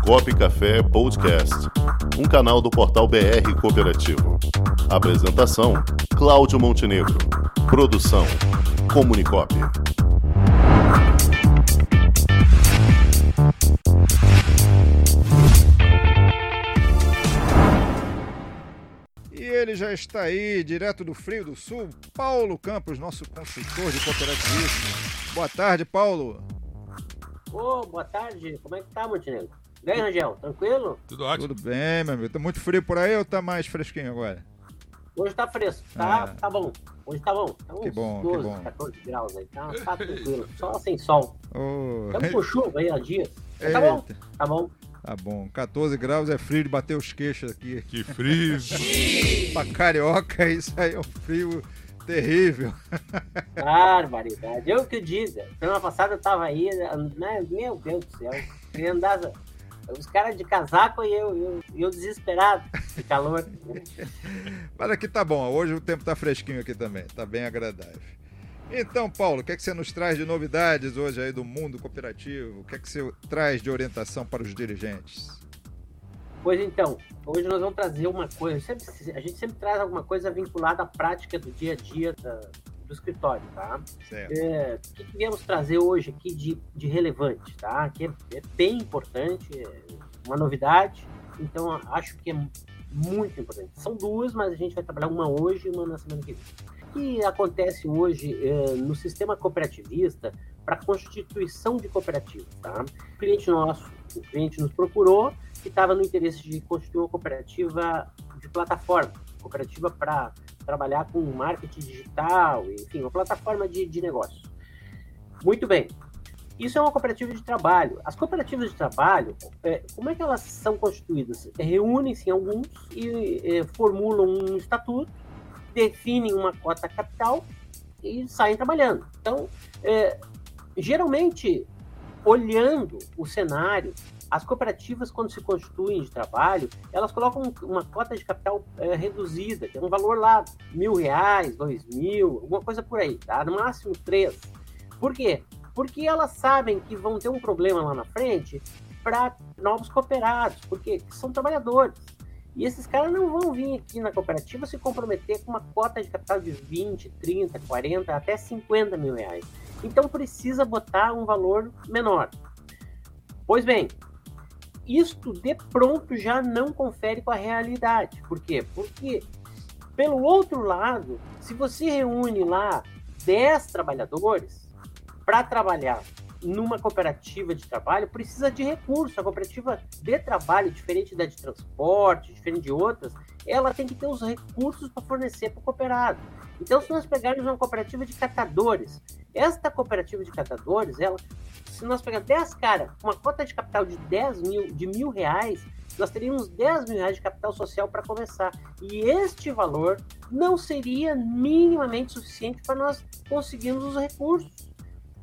Comunicop Café Podcast, um canal do portal BR Cooperativo. Apresentação: Cláudio Montenegro. Produção: Comunicop. E ele já está aí, direto do Frio do Sul, Paulo Campos, nosso consultor de cooperativismo. Boa tarde, Paulo. Ô, boa tarde. Como é que tá, Montenegro? E aí, Rangel? Tranquilo? Tudo ótimo. Tudo bem, meu amigo? Tá muito frio por aí ou tá mais fresquinho agora? Hoje tá fresco, tá, Ah. tá bom. Hoje tá bom. Tá uns Que bom, que 12, bom. 14 graus aí. Tá, tá tranquilo. Só sem sol. Ô, Estamos com chuva aí há dias. Mas Tá bom, tá bom. Tá bom. 14 graus é frio de bater os queixos aqui. Que frio. Pra carioca, isso aí é um frio terrível. Barbaridade. Eu que diga. Semana passada eu tava aí, né? Meu Deus do céu. Queria andar. Os caras de casaco e eu, eu, eu desesperado de calor. Mas aqui tá bom, hoje o tempo tá fresquinho aqui também, tá bem agradável. Então, Paulo, o que, é que você nos traz de novidades hoje aí do mundo cooperativo? O que é que você traz de orientação para os dirigentes? Pois então, hoje nós vamos trazer uma coisa. sempre- a gente sempre traz alguma coisa vinculada à prática do dia a dia da- do escritório, tá? Certo. É, o que que viemos trazer hoje aqui de, de relevante, tá? Que é, é bem importante, é uma novidade, então acho que é muito importante. São duas, mas a gente vai trabalhar uma hoje e uma na semana que vem. O que acontece hoje é, no sistema cooperativista para constituição de cooperativas, tá? O cliente nosso, o cliente nos procurou que estava no interesse de constituir uma cooperativa de plataforma, cooperativa para trabalhar com marketing digital, enfim, uma plataforma de, de negócio. Muito bem. Isso é uma cooperativa de trabalho. As cooperativas de trabalho, é, como é que elas são constituídas? Reúnem-se em alguns e é, formulam um estatuto, definem uma cota capital e saem trabalhando. Então, é, geralmente, olhando o cenário, as cooperativas, quando se constituem de trabalho, elas colocam uma cota de capital é, reduzida, é um valor lá, mil reais, dois mil, alguma coisa por aí, tá? No máximo três. Por quê? Porque elas sabem que vão ter um problema lá na frente para novos cooperados, porque são trabalhadores. E esses caras não vão vir aqui na cooperativa se comprometer com uma cota de capital de 20, 30, 40, até 50 mil reais. Então precisa botar um valor menor. Pois bem, isto de pronto já não confere com a realidade. Por quê? Porque, pelo outro lado, se você reúne lá 10 trabalhadores para trabalhar numa cooperativa de trabalho, precisa de recurso. A cooperativa de trabalho, diferente da de transporte, diferente de outras, ela tem que ter os recursos para fornecer para o cooperado. Então, se nós pegarmos uma cooperativa de catadores, esta cooperativa de catadores, ela, se nós pegarmos 10 caras, uma cota de capital de 10 mil, de mil reais, nós teríamos 10 mil reais de capital social para começar. E este valor não seria minimamente suficiente para nós conseguirmos os recursos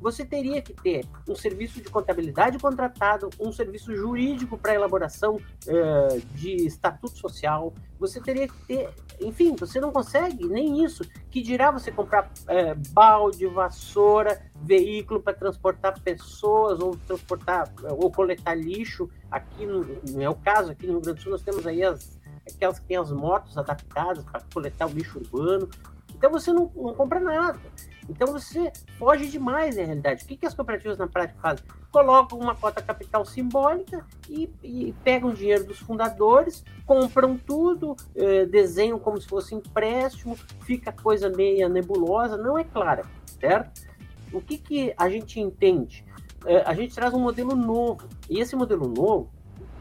você teria que ter um serviço de contabilidade contratado, um serviço jurídico para elaboração eh, de estatuto social, você teria que ter, enfim, você não consegue nem isso. Que dirá você comprar eh, balde, vassoura, veículo para transportar pessoas ou transportar ou coletar lixo. Aqui no, não é o caso, aqui no Rio Grande do Sul nós temos aí as aquelas que têm as motos adaptadas para coletar o lixo urbano. Então você não, não compra nada. Então você foge demais na realidade. O que, que as cooperativas na prática fazem? Colocam uma cota capital simbólica e, e pegam dinheiro dos fundadores, compram tudo, eh, desenham como se fosse empréstimo, fica coisa meia nebulosa, não é clara, certo? O que, que a gente entende? Eh, a gente traz um modelo novo. E esse modelo novo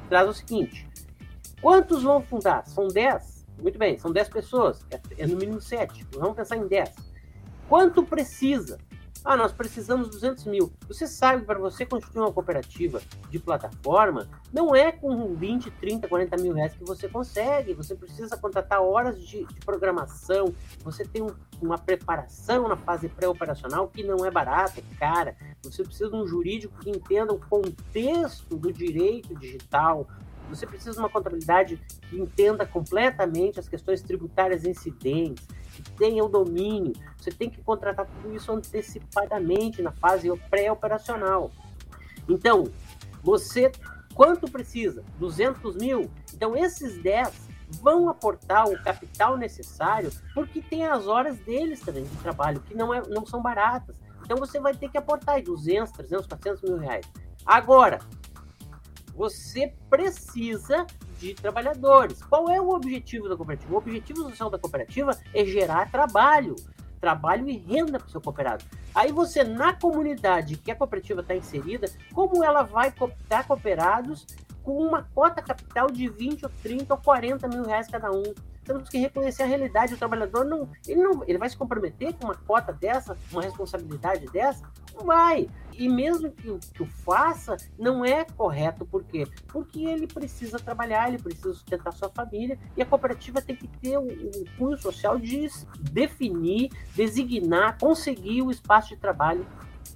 traz o seguinte: quantos vão fundar? São 10? Muito bem, são 10 pessoas, é, é no mínimo 7. Vamos pensar em 10. Quanto precisa? Ah, nós precisamos 200 mil. Você sabe que para você constituir uma cooperativa de plataforma, não é com 20, 30, 40 mil reais que você consegue. Você precisa contratar horas de, de programação, você tem um, uma preparação na fase pré-operacional que não é barata, é cara. Você precisa de um jurídico que entenda o contexto do direito digital, você precisa de uma contabilidade que entenda completamente as questões tributárias incidentes, que tenha o domínio. Você tem que contratar tudo isso antecipadamente na fase pré-operacional. Então, você Quanto precisa? 200 mil? Então, esses 10 vão aportar o capital necessário, porque tem as horas deles também de trabalho, que não, é, não são baratas. Então, você vai ter que aportar 200, 300, 400 mil reais. Agora, você precisa de trabalhadores. Qual é o objetivo da cooperativa? O objetivo social da cooperativa é gerar trabalho, trabalho e renda para o seu cooperado. Aí você, na comunidade que a cooperativa está inserida, como ela vai cooptar cooperados com uma cota capital de 20 ou 30 ou 40 mil reais cada um temos que reconhecer a realidade. O trabalhador não ele, não. ele vai se comprometer com uma cota dessa, uma responsabilidade dessa? Não vai. E mesmo que, que o faça, não é correto. Por quê? Porque ele precisa trabalhar, ele precisa sustentar sua família e a cooperativa tem que ter o, o cunho social de definir, designar, conseguir o espaço de trabalho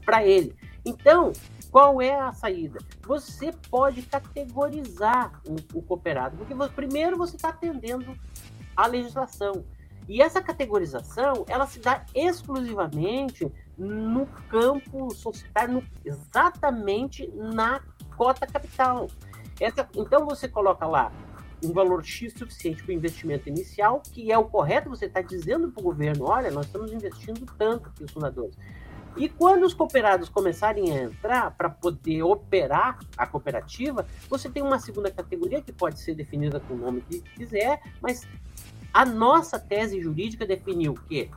para ele. Então, qual é a saída? Você pode categorizar o, o cooperado, porque você, primeiro você está atendendo a legislação. E essa categorização, ela se dá exclusivamente no campo societário, exatamente na cota capital. Essa, então você coloca lá um valor X suficiente para o investimento inicial, que é o correto, você está dizendo para o governo, olha, nós estamos investindo tanto aqui os fundadores. E quando os cooperados começarem a entrar para poder operar a cooperativa, você tem uma segunda categoria que pode ser definida com o nome que quiser, mas a nossa tese jurídica definiu que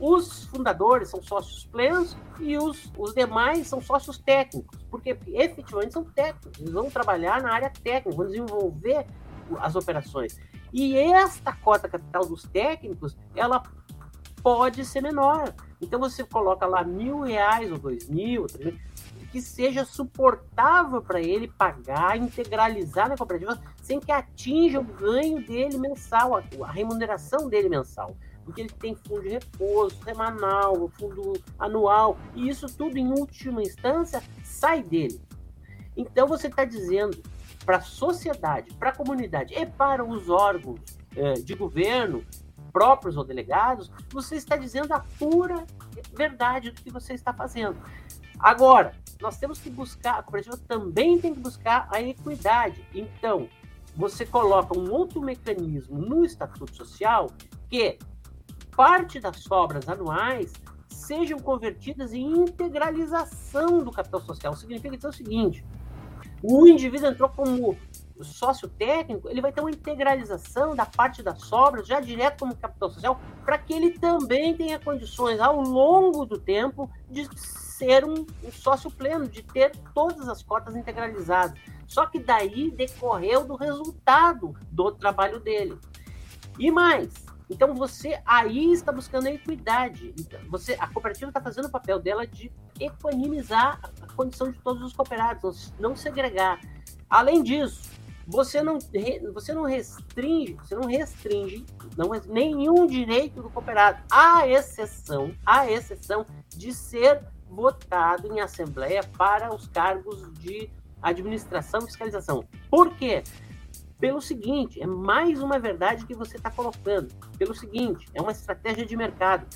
os fundadores são sócios plenos e os, os demais são sócios técnicos, porque efetivamente são técnicos, eles vão trabalhar na área técnica, vão desenvolver as operações. E esta cota capital dos técnicos, ela pode ser menor. Então você coloca lá mil reais ou dois mil, que seja suportável para ele pagar, integralizar na cooperativa, sem que atinja o ganho dele mensal, a, a remuneração dele mensal porque ele tem fundo de repouso semanal, fundo anual, e isso tudo, em última instância, sai dele. Então, você está dizendo para a sociedade, para a comunidade e para os órgãos eh, de governo, próprios ou delegados, você está dizendo a pura verdade do que você está fazendo. Agora, nós temos que buscar, a cooperativa também tem que buscar a equidade. Então, você coloca um outro mecanismo no Estatuto Social que parte das sobras anuais sejam convertidas em integralização do capital social. Significa dizer o seguinte: o indivíduo entrou como sócio técnico, ele vai ter uma integralização da parte das sobras já direto como capital social, para que ele também tenha condições ao longo do tempo de ser um, um sócio pleno, de ter todas as cotas integralizadas. Só que daí decorreu do resultado do trabalho dele. E mais, então você aí está buscando a equidade. Então, você, a cooperativa está fazendo o papel dela de equanimizar a condição de todos os cooperados, não segregar. Além disso, você não, você não restringe, você não restringe não, nenhum direito do cooperado, à exceção, à exceção de ser votado em assembleia para os cargos de administração e fiscalização. Por quê? Pelo seguinte, é mais uma verdade que você está colocando. Pelo seguinte, é uma estratégia de mercado.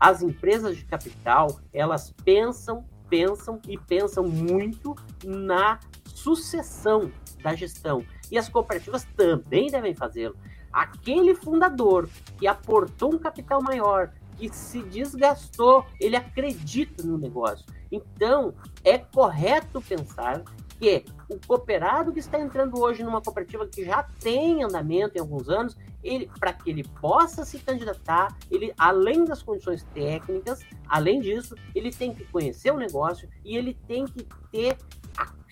As empresas de capital, elas pensam, pensam e pensam muito na sucessão da gestão. E as cooperativas também devem fazê-lo. Aquele fundador que aportou um capital maior, que se desgastou, ele acredita no negócio. Então, é correto pensar que o cooperado que está entrando hoje numa cooperativa que já tem andamento em alguns anos, ele para que ele possa se candidatar, ele além das condições técnicas, além disso, ele tem que conhecer o negócio e ele tem que ter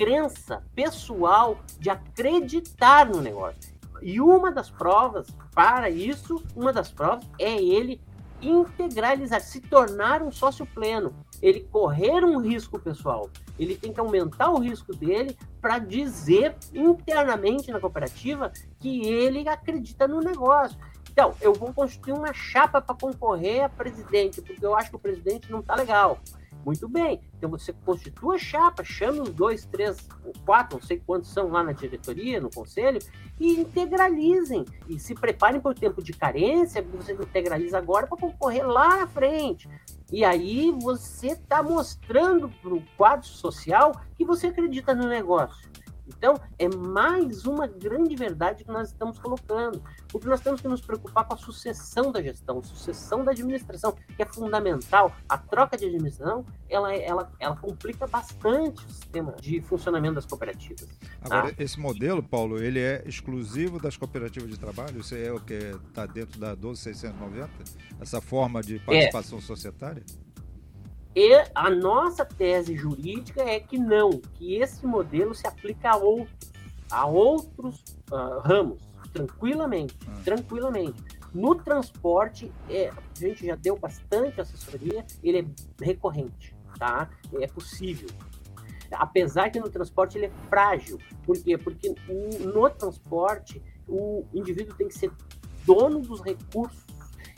crença pessoal de acreditar no negócio. E uma das provas para isso, uma das provas é ele integralizar, se tornar um sócio pleno, ele correr um risco pessoal. Ele tem que aumentar o risco dele para dizer internamente na cooperativa que ele acredita no negócio. Então, eu vou construir uma chapa para concorrer a presidente, porque eu acho que o presidente não está legal. Muito bem. Então você constitua a chapa, chama os dois, três, quatro, não sei quantos são lá na diretoria, no conselho, e integralizem. E se preparem para o tempo de carência, você integraliza agora para concorrer lá na frente. E aí você está mostrando para o quadro social que você acredita no negócio. Então, é mais uma grande verdade que nós estamos colocando, porque nós temos que nos preocupar com a sucessão da gestão, sucessão da administração, que é fundamental. A troca de administração, ela, ela, ela complica bastante o sistema de funcionamento das cooperativas. Agora, tá? esse modelo, Paulo, ele é exclusivo das cooperativas de trabalho? Isso é o que está dentro da 12690? Essa forma de participação é. societária? E a nossa tese jurídica é que não, que esse modelo se aplica a outros, a outros uh, ramos, tranquilamente, ah. tranquilamente. No transporte, é, a gente já deu bastante assessoria, ele é recorrente, tá? É possível. Apesar que no transporte ele é frágil. Por quê? Porque no transporte o indivíduo tem que ser dono dos recursos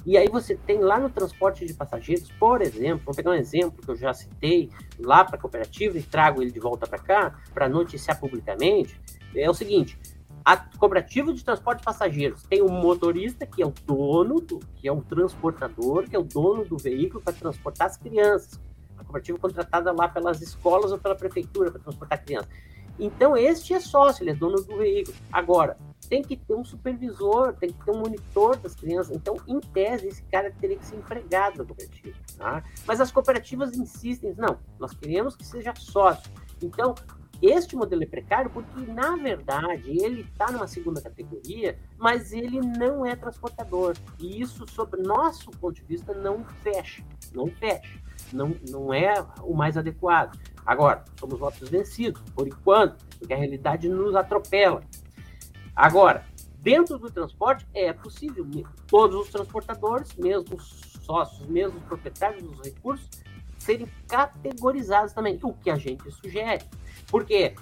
e aí você tem lá no transporte de passageiros, por exemplo, vou pegar um exemplo que eu já citei lá para a cooperativa e trago ele de volta para cá para noticiar publicamente, é o seguinte: a cooperativa de transporte de passageiros tem um motorista que é o dono, do, que é o transportador, que é o dono do veículo para transportar as crianças. A cooperativa é contratada lá pelas escolas ou pela prefeitura para transportar crianças. Então, este é sócio, ele é dono do veículo. Agora, tem que ter um supervisor, tem que ter um monitor das crianças. Então, em tese, esse cara teria que ser empregado da cooperativa. Tá? Mas as cooperativas insistem, não, nós queremos que seja sócio. Então, este modelo é precário porque, na verdade, ele está numa segunda categoria, mas ele não é transportador. E isso, sob nosso ponto de vista, não fecha. Não fecha. Não, não é o mais adequado. Agora, somos votos vencidos, por enquanto, porque a realidade nos atropela. Agora, dentro do transporte, é possível todos os transportadores, mesmo os sócios, mesmo os proprietários dos recursos, serem categorizados também, o que a gente sugere. Por quê?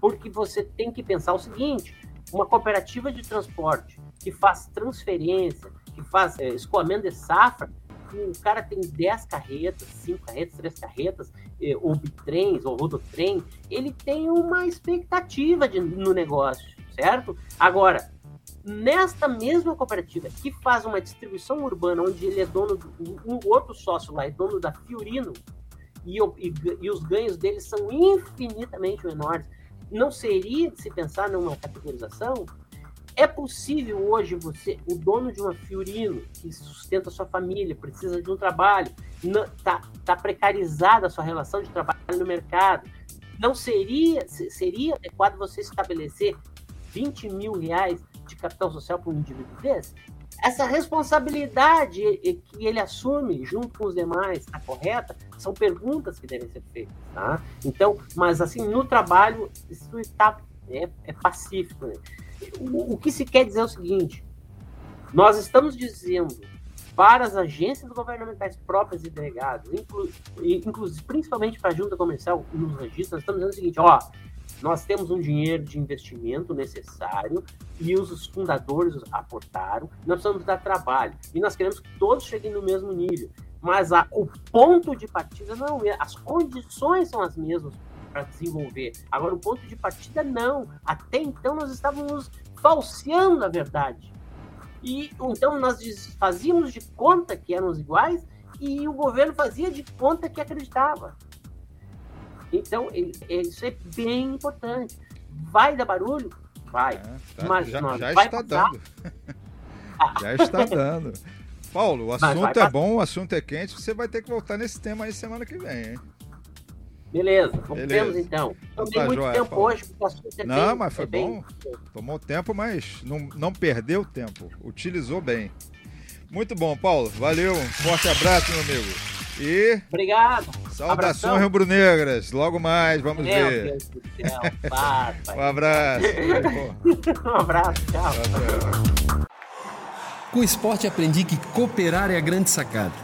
Porque você tem que pensar o seguinte: uma cooperativa de transporte que faz transferência, que faz é, escoamento de safra, o cara tem 10 carretas, 5 carretas, 3 carretas, ou bitrens, ou rodotrem, ele tem uma expectativa de, no negócio, certo? Agora, nesta mesma cooperativa que faz uma distribuição urbana, onde ele é dono, do, um outro sócio lá é dono da Fiorino, e, e, e os ganhos dele são infinitamente menores, não seria de se pensar numa categorização? É possível hoje você, o dono de uma Fiorino, que sustenta sua família, precisa de um trabalho, está tá precarizada a sua relação de trabalho no mercado, não seria, seria adequado você estabelecer 20 mil reais de capital social para um indivíduo desse? Essa responsabilidade que ele assume junto com os demais está correta? São perguntas que devem ser feitas, tá? Então, mas assim, no trabalho, isso está é, é pacífico, né? O, que se quer dizer é o seguinte: nós estamos dizendo para as agências governamentais próprias e delegadas, inclu, inclusive principalmente para a junta comercial nos registros, nós estamos dizendo o seguinte: ó, nós temos um dinheiro de investimento necessário e os fundadores aportaram, nós precisamos dar trabalho. E nós queremos que todos cheguem no mesmo nível. Mas a, o ponto de partida não é, as condições são as mesmas para desenvolver. Agora, o ponto de partida, não. Até então, nós estávamos falseando a verdade. E então nós fazíamos de conta que éramos iguais e o governo fazia de conta que acreditava. Então, isso é bem importante. Vai dar barulho? Vai. É, tá, mas já, já vai está passar. dando. já está dando. Paulo, o assunto é bom, o assunto é quente. Você vai ter que voltar nesse tema aí semana que vem, hein? Beleza, voltemos então. Tomei tá, muito joia, tempo Paulo. hoje, porque o assunto é Não, bem, mas foi é bom. Bem... Tomou tempo, mas não, não perdeu tempo. Utilizou bem. Muito bom, Paulo. Valeu. Um forte abraço, meu amigo. E. Obrigado. Saudações rubro-negras. Logo mais, vamos meu ver. Deus do céu. um abraço. um abraço, tchau. Com o esporte aprendi que cooperar é a grande sacada